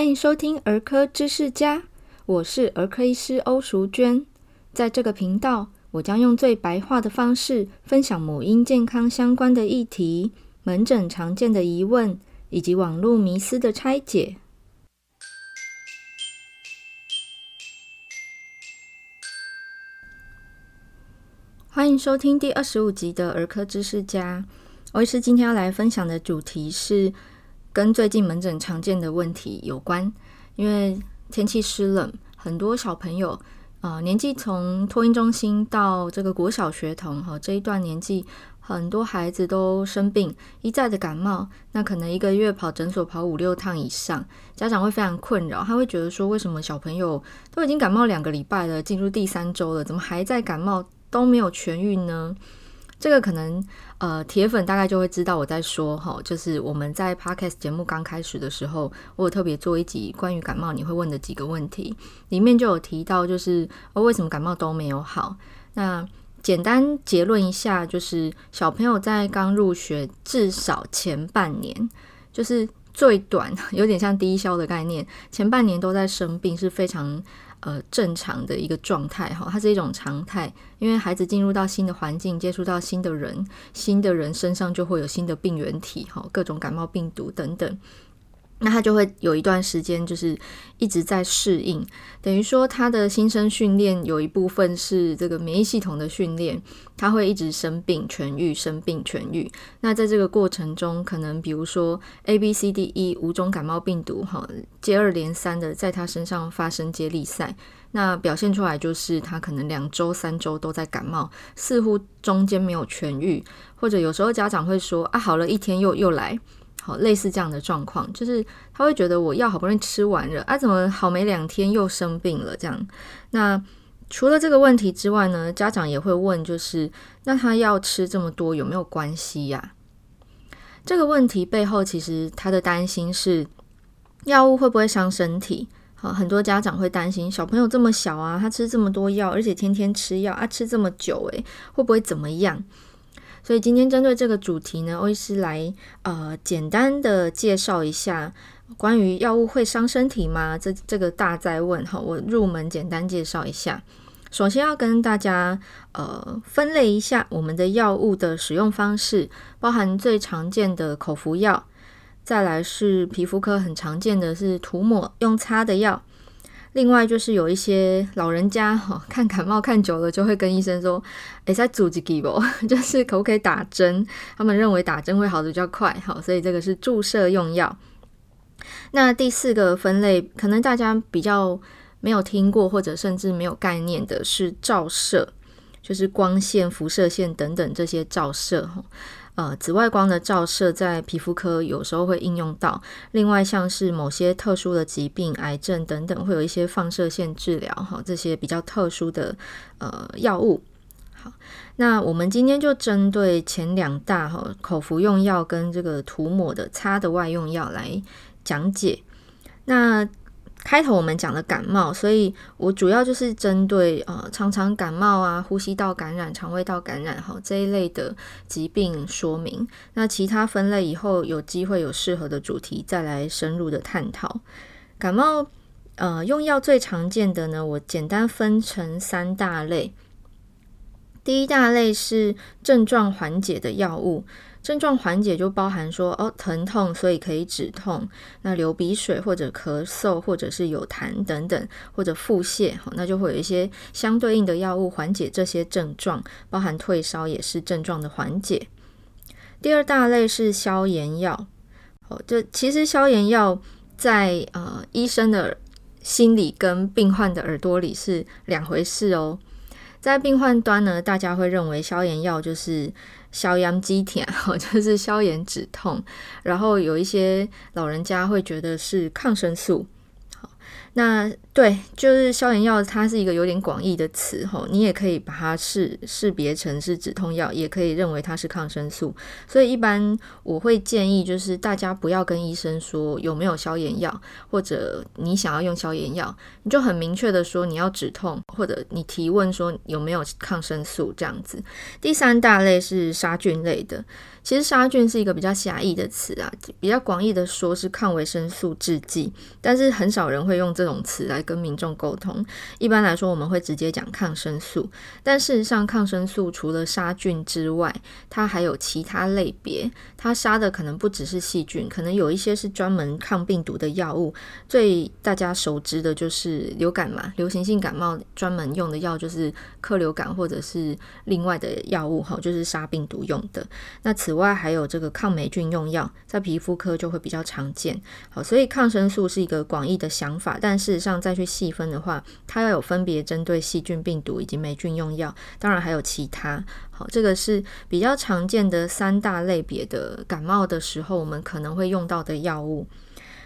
欢迎收听儿科知识家，我是儿科医师欧淑娟。在这个频道，我将用最白话的方式分享母婴健康相关的议题、门诊常见的疑问以及网络迷思的拆解。欢迎收听第二十五集的儿科知识家。欧医师今天要来分享的主题是。跟最近门诊常见的问题有关，因为天气湿冷，很多小朋友啊、年纪从托婴中心到这个国小学童哈这一段年纪，很多孩子都生病，一再的感冒，那可能一个月跑诊所跑五六趟以上，家长会非常困扰，他会觉得说，为什么小朋友都已经感冒两个礼拜了，进入第三周了，怎么还在感冒都没有痊愈呢？这个可能，呃，铁粉大概就会知道我在说哈，就是我们在 Podcast 节目刚开始的时候，我有特别做一集关于感冒你会问的几个问题，里面就有提到，就是哦，为什么感冒都没有好？那简单结论一下，就是小朋友在刚入学至少前半年，就是最短，有点像低消的概念，前半年都在生病是非常。呃，正常的一个状态哈，它是一种常态，因为孩子进入到新的环境，接触到新的人，新的人身上就会有新的病原体哈，各种感冒病毒等等。那他就会有一段时间，就是一直在适应，等于说他的新生训练有一部分是这个免疫系统的训练，他会一直生病痊愈，生病痊愈。那在这个过程中，可能比如说 A、B、C、D、E 五种感冒病毒哈，接二连三的在他身上发生接力赛，那表现出来就是他可能两周、三周都在感冒，似乎中间没有痊愈，或者有时候家长会说啊，好了一天又又来。好，类似这样的状况，就是他会觉得我药好不容易吃完了，啊，怎么好没两天又生病了？这样，那除了这个问题之外呢，家长也会问，就是那他要吃这么多有没有关系呀？这个问题背后其实他的担心是药物会不会伤身体？好，很多家长会担心小朋友这么小啊，他吃这么多药，而且天天吃药啊，吃这么久，诶，会不会怎么样？所以今天针对这个主题呢，欧医师来呃简单的介绍一下关于药物会伤身体吗？这这个大在问哈，我入门简单介绍一下。首先要跟大家呃分类一下我们的药物的使用方式，包含最常见的口服药，再来是皮肤科很常见的是涂抹用擦的药。另外就是有一些老人家哈，看感冒看久了就会跟医生说：“诶，再注几剂不？就是可不可以打针？他们认为打针会好的比较快，好，所以这个是注射用药。那第四个分类，可能大家比较没有听过或者甚至没有概念的是照射，就是光线、辐射线等等这些照射哈。呃，紫外光的照射在皮肤科有时候会应用到。另外，像是某些特殊的疾病、癌症等等，会有一些放射线治疗哈，这些比较特殊的呃药物。好，那我们今天就针对前两大哈，口服用药跟这个涂抹的擦的外用药来讲解。那开头我们讲了感冒，所以我主要就是针对呃常常感冒啊、呼吸道感染、肠胃道感染哈这一类的疾病说明。那其他分类以后有机会有适合的主题再来深入的探讨。感冒呃用药最常见的呢，我简单分成三大类。第一大类是症状缓解的药物。症状缓解就包含说哦，疼痛，所以可以止痛。那流鼻水或者咳嗽，或者是有痰等等，或者腹泻，好，那就会有一些相对应的药物缓解这些症状，包含退烧也是症状的缓解。第二大类是消炎药，哦，这其实消炎药在呃医生的心里跟病患的耳朵里是两回事哦。在病患端呢，大家会认为消炎药就是消炎止痛，就是消炎止痛。然后有一些老人家会觉得是抗生素。好那对，就是消炎药，它是一个有点广义的词吼，你也可以把它识识别成是止痛药，也可以认为它是抗生素。所以一般我会建议，就是大家不要跟医生说有没有消炎药，或者你想要用消炎药，你就很明确的说你要止痛，或者你提问说有没有抗生素这样子。第三大类是杀菌类的。其实杀菌是一个比较狭义的词啊，比较广义的说是抗维生素制剂，但是很少人会用这种词来跟民众沟通。一般来说，我们会直接讲抗生素。但事实上，抗生素除了杀菌之外，它还有其他类别，它杀的可能不只是细菌，可能有一些是专门抗病毒的药物。最大家熟知的就是流感嘛，流行性感冒专门用的药就是克流感或者是另外的药物哈，就是杀病毒用的。那此外，还有这个抗霉菌用药，在皮肤科就会比较常见。好，所以抗生素是一个广义的想法，但但事实上再去细分的话，它要有分别针对细菌、病毒以及霉菌用药，当然还有其他。好，这个是比较常见的三大类别的感冒的时候，我们可能会用到的药物。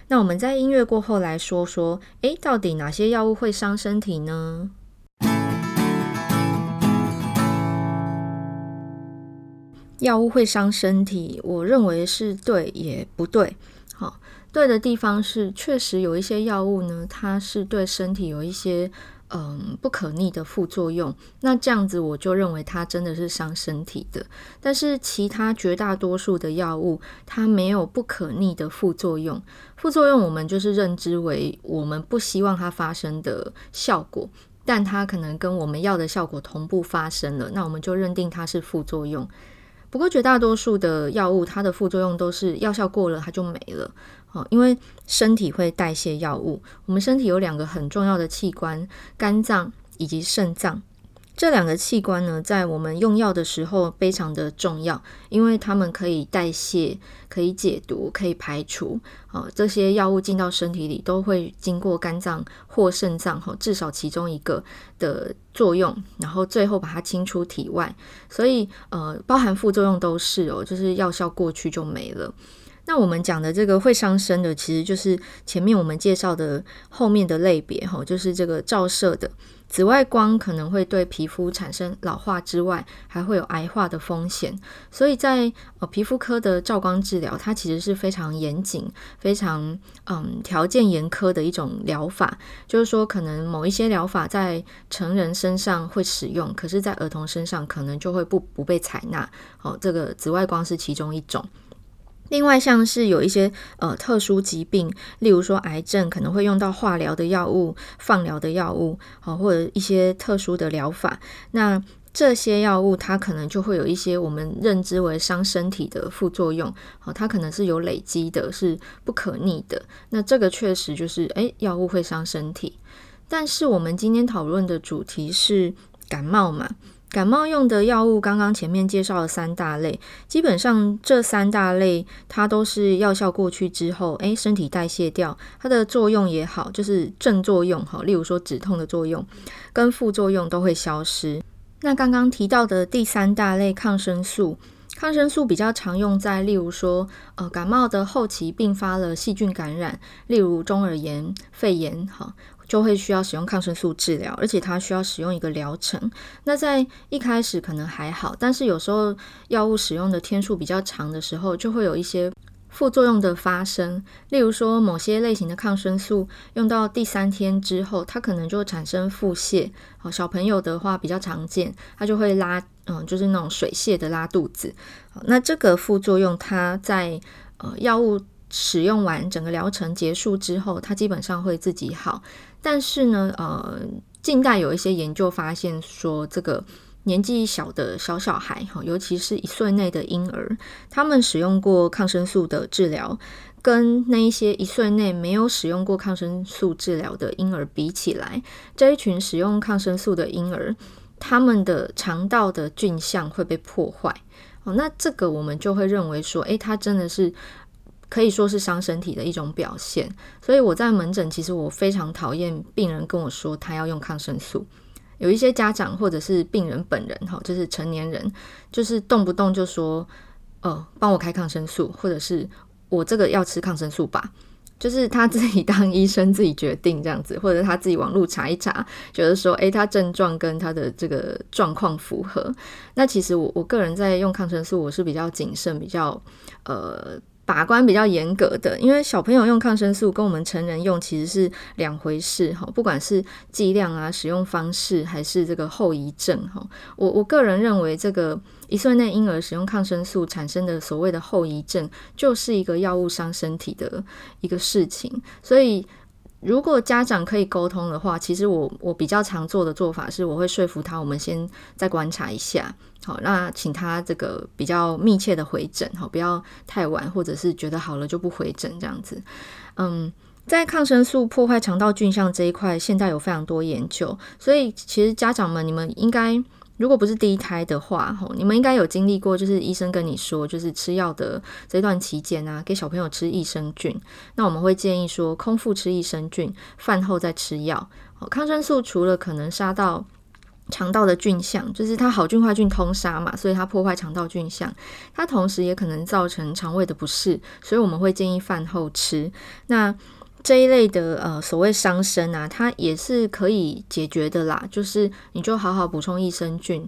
那我们在音乐过后来说说，诶，到底哪些药物会伤身体呢？药物会伤身体，我认为是对也不对。对的地方是，确实有一些药物呢，它是对身体有一些嗯不可逆的副作用。那这样子我就认为它真的是伤身体的。但是其他绝大多数的药物，它没有不可逆的副作用。副作用我们就是认知为我们不希望它发生的效果，但它可能跟我们要的效果同步发生了，那我们就认定它是副作用。不过绝大多数的药物，它的副作用都是药效过了，它就没了。哦，因为身体会代谢药物。我们身体有两个很重要的器官，肝脏以及肾脏。这两个器官呢，在我们用药的时候非常的重要，因为它们可以代谢、可以解毒、可以排除。啊，这些药物进到身体里，都会经过肝脏或肾脏，哈，至少其中一个的作用，然后最后把它清出体外。所以，呃，包含副作用都是哦，就是药效过去就没了。那我们讲的这个会伤身的，其实就是前面我们介绍的后面的类别，哈，就是这个照射的。紫外光可能会对皮肤产生老化之外，还会有癌化的风险。所以在呃皮肤科的照光治疗，它其实是非常严谨、非常嗯条件严苛的一种疗法。就是说，可能某一些疗法在成人身上会使用，可是，在儿童身上可能就会不不被采纳。哦，这个紫外光是其中一种。另外，像是有一些呃特殊疾病，例如说癌症，可能会用到化疗的药物、放疗的药物，哦，或者一些特殊的疗法。那这些药物它可能就会有一些我们认知为伤身体的副作用，哦，它可能是有累积的，是不可逆的。那这个确实就是，诶，药物会伤身体。但是我们今天讨论的主题是感冒嘛。感冒用的药物，刚刚前面介绍了三大类，基本上这三大类它都是药效过去之后，诶，身体代谢掉，它的作用也好，就是正作用哈，例如说止痛的作用，跟副作用都会消失。那刚刚提到的第三大类抗生素，抗生素比较常用在例如说，呃，感冒的后期并发了细菌感染，例如中耳炎、肺炎，哈。就会需要使用抗生素治疗，而且它需要使用一个疗程。那在一开始可能还好，但是有时候药物使用的天数比较长的时候，就会有一些副作用的发生。例如说，某些类型的抗生素用到第三天之后，它可能就会产生腹泻。好，小朋友的话比较常见，它就会拉，嗯，就是那种水泻的拉肚子。好，那这个副作用，它在呃药物使用完整个疗程结束之后，它基本上会自己好。但是呢，呃，近代有一些研究发现说，这个年纪小的小小孩，哈，尤其是一岁内的婴儿，他们使用过抗生素的治疗，跟那一些一岁内没有使用过抗生素治疗的婴儿比起来，这一群使用抗生素的婴儿，他们的肠道的菌相会被破坏。哦，那这个我们就会认为说，诶，他真的是。可以说是伤身体的一种表现，所以我在门诊，其实我非常讨厌病人跟我说他要用抗生素。有一些家长或者是病人本人，哈，就是成年人，就是动不动就说，呃，帮我开抗生素，或者是我这个要吃抗生素吧。就是他自己当医生自己决定这样子，或者他自己网络查一查，觉得说，诶，他症状跟他的这个状况符合。那其实我我个人在用抗生素，我是比较谨慎，比较呃。把关比较严格的，因为小朋友用抗生素跟我们成人用其实是两回事哈，不管是剂量啊、使用方式，还是这个后遗症哈，我我个人认为，这个一岁内婴儿使用抗生素产生的所谓的后遗症，就是一个药物伤身体的一个事情，所以。如果家长可以沟通的话，其实我我比较常做的做法是，我会说服他，我们先再观察一下，好，那请他这个比较密切的回诊，好，不要太晚，或者是觉得好了就不回诊这样子。嗯，在抗生素破坏肠道菌相这一块，现在有非常多研究，所以其实家长们，你们应该。如果不是第一胎的话，吼，你们应该有经历过，就是医生跟你说，就是吃药的这段期间啊，给小朋友吃益生菌。那我们会建议说，空腹吃益生菌，饭后再吃药。抗生素除了可能杀到肠道的菌相，就是它好菌坏菌通杀嘛，所以它破坏肠道菌相，它同时也可能造成肠胃的不适，所以我们会建议饭后吃。那这一类的呃所谓伤身啊，它也是可以解决的啦。就是你就好好补充益生菌，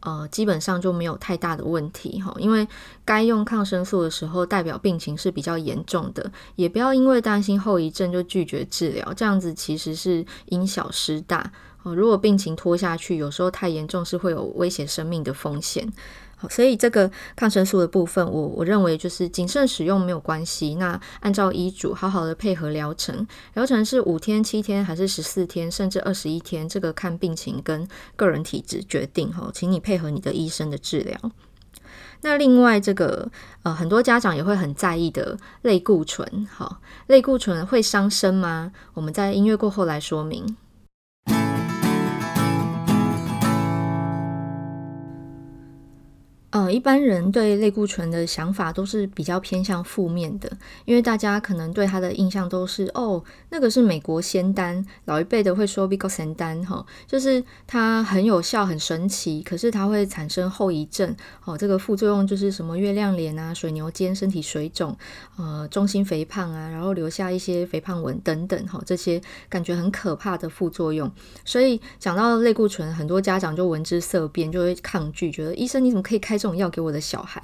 呃，基本上就没有太大的问题哈。因为该用抗生素的时候，代表病情是比较严重的，也不要因为担心后遗症就拒绝治疗，这样子其实是因小失大哦。如果病情拖下去，有时候太严重是会有威胁生命的风险。好，所以这个抗生素的部分，我我认为就是谨慎使用没有关系。那按照医嘱，好好的配合疗程，疗程是五天、七天还是十四天，甚至二十一天，这个看病情跟个人体质决定。哈，请你配合你的医生的治疗。那另外这个呃，很多家长也会很在意的类固醇，好，类固醇会伤身吗？我们在音乐过后来说明。一般人对类固醇的想法都是比较偏向负面的，因为大家可能对它的印象都是哦，那个是美国仙丹，老一辈的会说 Vicodin 哈，就是它很有效、很神奇，可是它会产生后遗症，哦，这个副作用就是什么月亮脸啊、水牛肩、身体水肿、呃，中心肥胖啊，然后留下一些肥胖纹等等，哈，这些感觉很可怕的副作用。所以讲到类固醇，很多家长就闻之色变，就会抗拒，觉得医生你怎么可以开这种药给我的小孩，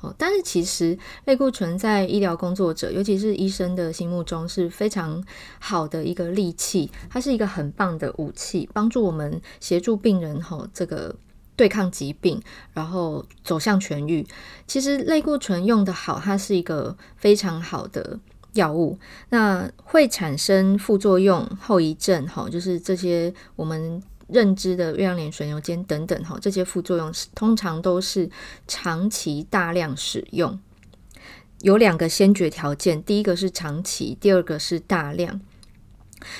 哦，但是其实类固醇在医疗工作者，尤其是医生的心目中是非常好的一个利器，它是一个很棒的武器，帮助我们协助病人哈这个对抗疾病，然后走向痊愈。其实类固醇用得好，它是一个非常好的药物，那会产生副作用、后遗症，哈，就是这些我们。认知的月亮脸、水牛肩等等，哈，这些副作用通常都是长期大量使用，有两个先决条件，第一个是长期，第二个是大量。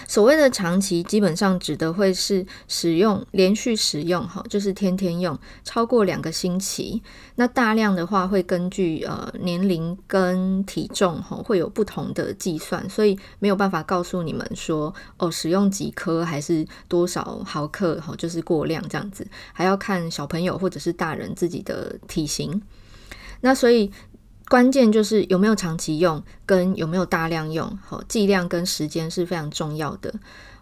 所谓的长期，基本上指的会是使用连续使用，哈，就是天天用，超过两个星期。那大量的话，会根据呃年龄跟体重，哈，会有不同的计算，所以没有办法告诉你们说，哦，使用几颗还是多少毫克，哈，就是过量这样子，还要看小朋友或者是大人自己的体型。那所以。关键就是有没有长期用，跟有没有大量用，好，剂量跟时间是非常重要的。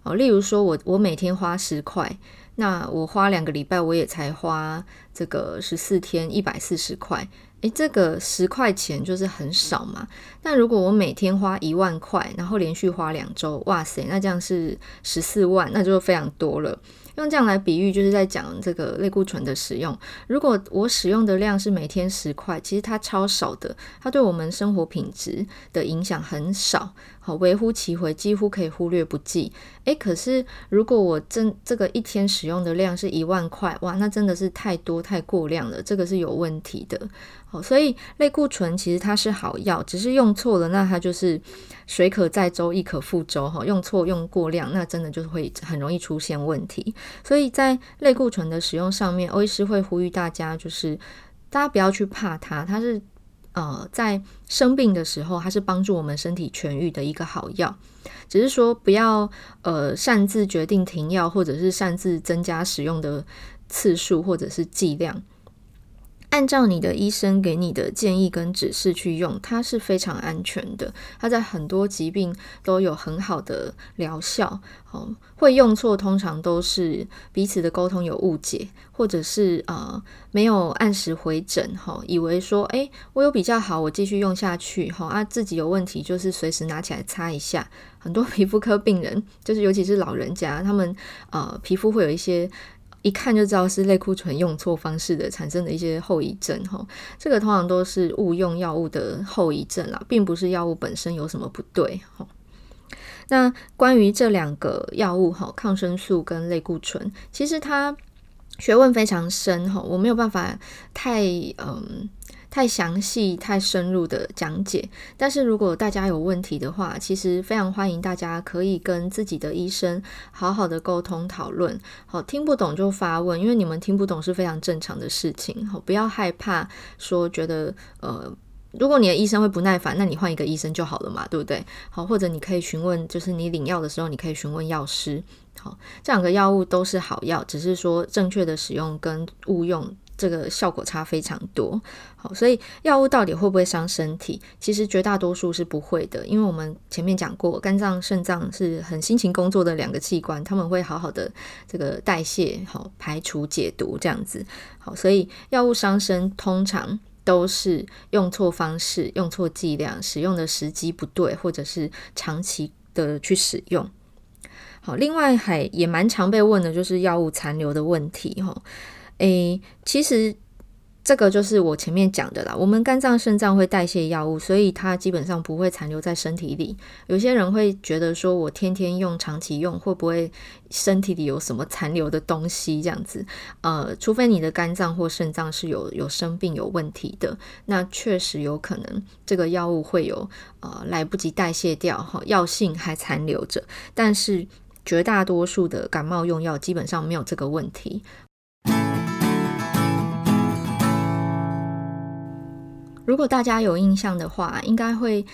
哦，例如说我我每天花十块，那我花两个礼拜，我也才花这个十四天一百四十块，诶，这个十块钱就是很少嘛。但如果我每天花一万块，然后连续花两周，哇塞，那这样是十四万，那就非常多了。用这样来比喻，就是在讲这个类固醇的使用。如果我使用的量是每天十块，其实它超少的，它对我们生活品质的影响很少，好，微乎其微，几乎可以忽略不计。诶，可是如果我真这个一天使用的量是一万块，哇，那真的是太多太过量了，这个是有问题的。好，所以类固醇其实它是好药，只是用错了，那它就是水可载舟，亦可覆舟。哈，用错用过量，那真的就会很容易出现问题。所以在类固醇的使用上面，欧医师会呼吁大家，就是大家不要去怕它，它是呃在生病的时候，它是帮助我们身体痊愈的一个好药。只是说不要呃擅自决定停药，或者是擅自增加使用的次数或者是剂量。按照你的医生给你的建议跟指示去用，它是非常安全的。它在很多疾病都有很好的疗效。哦，会用错通常都是彼此的沟通有误解，或者是呃没有按时回诊。哈、哦，以为说诶我有比较好，我继续用下去。哈、哦、啊，自己有问题就是随时拿起来擦一下。很多皮肤科病人，就是尤其是老人家，他们呃皮肤会有一些。一看就知道是类固醇用错方式的产生的一些后遗症哈，这个通常都是误用药物的后遗症啦，并不是药物本身有什么不对哈。那关于这两个药物哈，抗生素跟类固醇，其实它学问非常深哈，我没有办法太嗯。太详细、太深入的讲解，但是如果大家有问题的话，其实非常欢迎大家可以跟自己的医生好好的沟通讨论。好，听不懂就发问，因为你们听不懂是非常正常的事情。好，不要害怕说觉得呃，如果你的医生会不耐烦，那你换一个医生就好了嘛，对不对？好，或者你可以询问，就是你领药的时候，你可以询问药师。好，这两个药物都是好药，只是说正确的使用跟误用。这个效果差非常多，好，所以药物到底会不会伤身体？其实绝大多数是不会的，因为我们前面讲过，肝脏、肾脏是很辛勤工作的两个器官，他们会好好的这个代谢、好排除、解毒这样子，好，所以药物伤身通常都是用错方式、用错剂量、使用的时机不对，或者是长期的去使用。好，另外还也蛮常被问的就是药物残留的问题，哈。诶，其实这个就是我前面讲的啦。我们肝脏、肾脏会代谢药物，所以它基本上不会残留在身体里。有些人会觉得说，我天天用、长期用，会不会身体里有什么残留的东西？这样子，呃，除非你的肝脏或肾脏是有有生病、有问题的，那确实有可能这个药物会有呃来不及代谢掉，哈，药性还残留着。但是绝大多数的感冒用药基本上没有这个问题。如果大家有印象的话，应该会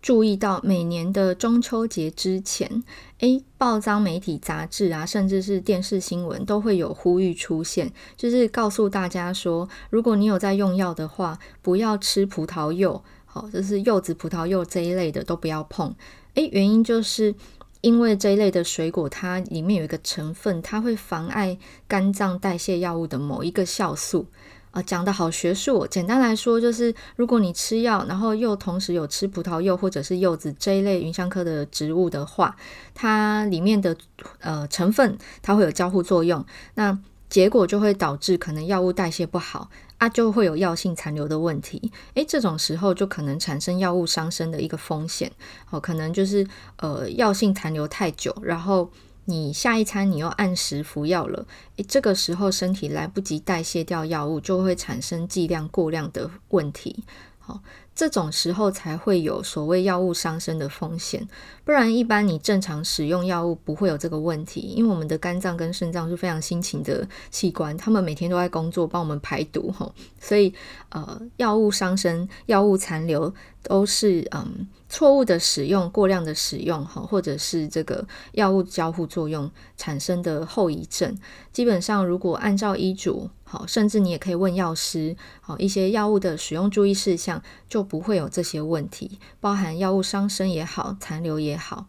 注意到每年的中秋节之前，诶，报章、媒体、杂志啊，甚至是电视新闻都会有呼吁出现，就是告诉大家说，如果你有在用药的话，不要吃葡萄柚，好，就是柚子、葡萄柚这一类的都不要碰。诶，原因就是因为这一类的水果，它里面有一个成分，它会妨碍肝脏代谢药物的某一个酵素。啊，讲的好学术哦。简单来说，就是如果你吃药，然后又同时有吃葡萄柚或者是柚子这一类芸香科的植物的话，它里面的呃成分它会有交互作用，那结果就会导致可能药物代谢不好啊，就会有药性残留的问题。诶，这种时候就可能产生药物伤身的一个风险。哦，可能就是呃药性残留太久，然后。你下一餐你又按时服药了，诶，这个时候身体来不及代谢掉药物，就会产生剂量过量的问题。好。这种时候才会有所谓药物伤身的风险，不然一般你正常使用药物不会有这个问题，因为我们的肝脏跟肾脏是非常辛勤的器官，他们每天都在工作帮我们排毒吼，所以呃药物伤身、药物残留都是嗯错误的使用、过量的使用哈，或者是这个药物交互作用产生的后遗症。基本上如果按照医嘱，好，甚至你也可以问药师，好一些药物的使用注意事项就。不会有这些问题，包含药物伤身也好，残留也好。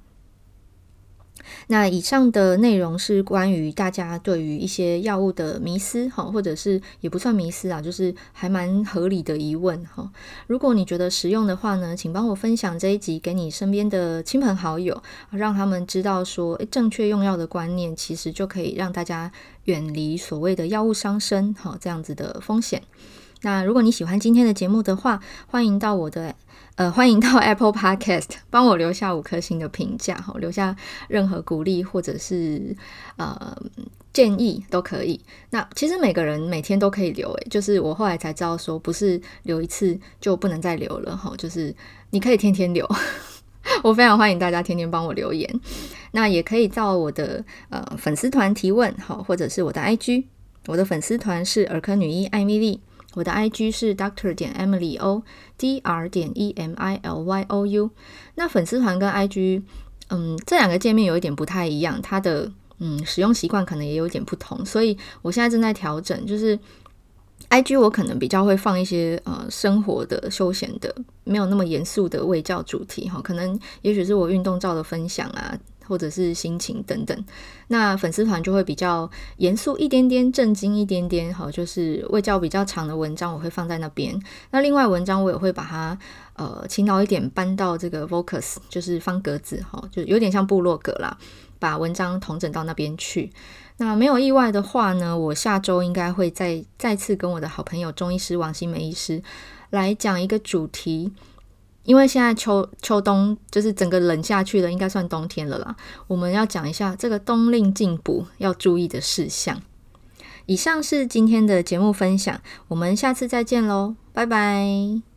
那以上的内容是关于大家对于一些药物的迷思，哈，或者是也不算迷思啊，就是还蛮合理的疑问，哈。如果你觉得实用的话呢，请帮我分享这一集给你身边的亲朋好友，让他们知道说，诶，正确用药的观念，其实就可以让大家远离所谓的药物伤身，哈，这样子的风险。那如果你喜欢今天的节目的话，欢迎到我的呃，欢迎到 Apple Podcast 帮我留下五颗星的评价，哈，留下任何鼓励或者是呃建议都可以。那其实每个人每天都可以留，诶，就是我后来才知道说，不是留一次就不能再留了，哈，就是你可以天天留。我非常欢迎大家天天帮我留言，那也可以到我的呃粉丝团提问，哈，或者是我的 IG，我的粉丝团是儿科女医艾米莉。我的 IG 是 Doctor 点 Emily O，Dr 点 E M I L Y O U。那粉丝团跟 IG，嗯，这两个界面有一点不太一样，它的嗯使用习惯可能也有点不同，所以我现在正在调整，就是 IG 我可能比较会放一些呃生活的、休闲的，没有那么严肃的卫教主题哈。可能也许是我运动照的分享啊，或者是心情等等。那粉丝团就会比较严肃一点点、正经一点点，好，就是卫教比较长的文章我会放在那边。那另外文章我也会把它呃勤劳一点搬到这个 Vocus，就是方格子哈，就有点像部落格啦，把文章统整到那边去。那没有意外的话呢，我下周应该会再再次跟我的好朋友中医师王新梅医师来讲一个主题，因为现在秋秋冬就是整个冷下去了，应该算冬天了啦。我们要讲一下这个冬令进补要注意的事项。以上是今天的节目分享，我们下次再见喽，拜拜。